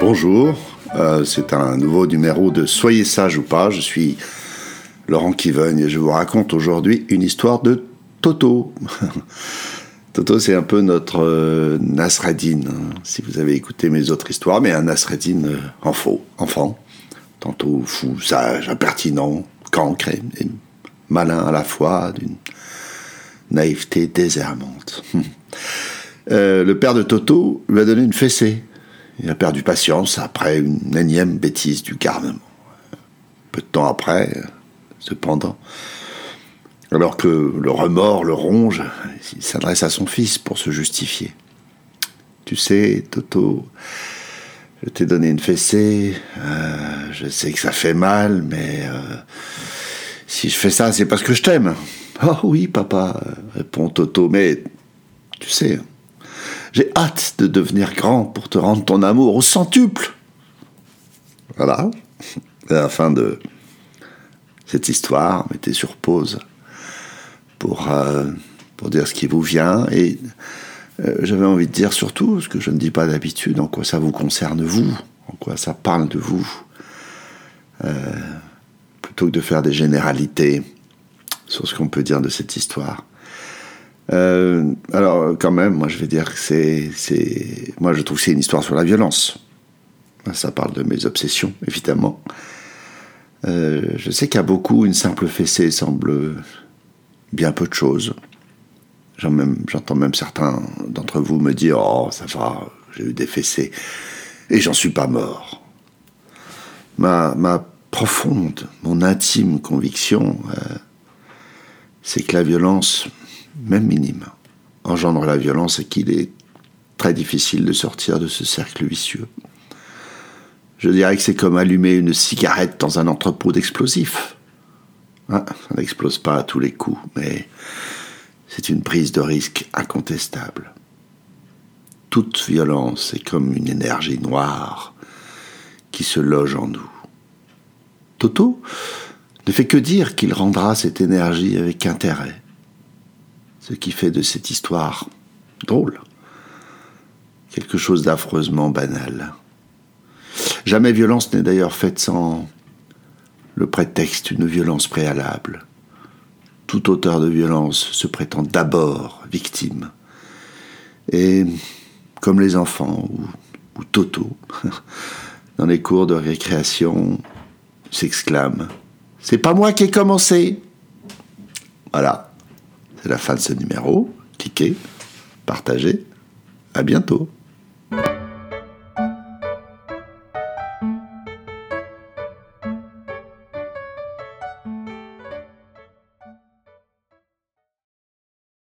Bonjour, euh, c'est un nouveau numéro de Soyez sage ou pas. Je suis Laurent Kivogne et je vous raconte aujourd'hui une histoire de Toto. Toto, c'est un peu notre euh, Nasreddin, hein, si vous avez écouté mes autres histoires, mais un Nasreddin euh, enfant. Tantôt fou, sage, impertinent, cancre malin à la fois, d'une naïveté désarmante. Euh, le père de Toto lui a donné une fessée. Il a perdu patience après une énième bêtise du garnement. Peu de temps après, cependant, alors que le remords le ronge, il s'adresse à son fils pour se justifier. Tu sais, Toto, je t'ai donné une fessée, euh, je sais que ça fait mal, mais euh, si je fais ça, c'est parce que je t'aime. Oh oui, papa, répond Toto, mais tu sais, j'ai hâte de devenir grand pour te rendre ton amour au centuple. Voilà. C'est la fin de cette histoire. Mettez sur pause pour, euh, pour dire ce qui vous vient. Et euh, j'avais envie de dire surtout, ce que je ne dis pas d'habitude, en quoi ça vous concerne vous, en quoi ça parle de vous. Euh, plutôt que de faire des généralités sur ce qu'on peut dire de cette histoire. Euh, alors, quand même, moi, je vais dire que c'est, c'est, moi, je trouve que c'est une histoire sur la violence. Ça parle de mes obsessions, évidemment. Euh, je sais qu'à beaucoup, une simple fessée semble bien peu de choses. J'entends même certains d'entre vous me dire Oh, ça va, j'ai eu des fessées et j'en suis pas mort. Ma, profonde, mon intime conviction, euh, c'est que la violence même minime, engendre la violence et qu'il est très difficile de sortir de ce cercle vicieux. Je dirais que c'est comme allumer une cigarette dans un entrepôt d'explosifs. Hein, ça n'explose pas à tous les coups, mais c'est une prise de risque incontestable. Toute violence est comme une énergie noire qui se loge en nous. Toto ne fait que dire qu'il rendra cette énergie avec intérêt ce qui fait de cette histoire drôle, quelque chose d'affreusement banal. Jamais violence n'est d'ailleurs faite sans le prétexte d'une violence préalable. Tout auteur de violence se prétend d'abord victime. Et comme les enfants ou, ou Toto, dans les cours de récréation, s'exclame C'est pas moi qui ai commencé Voilà. C'est la fin de ce numéro. Cliquez, partagez. À bientôt.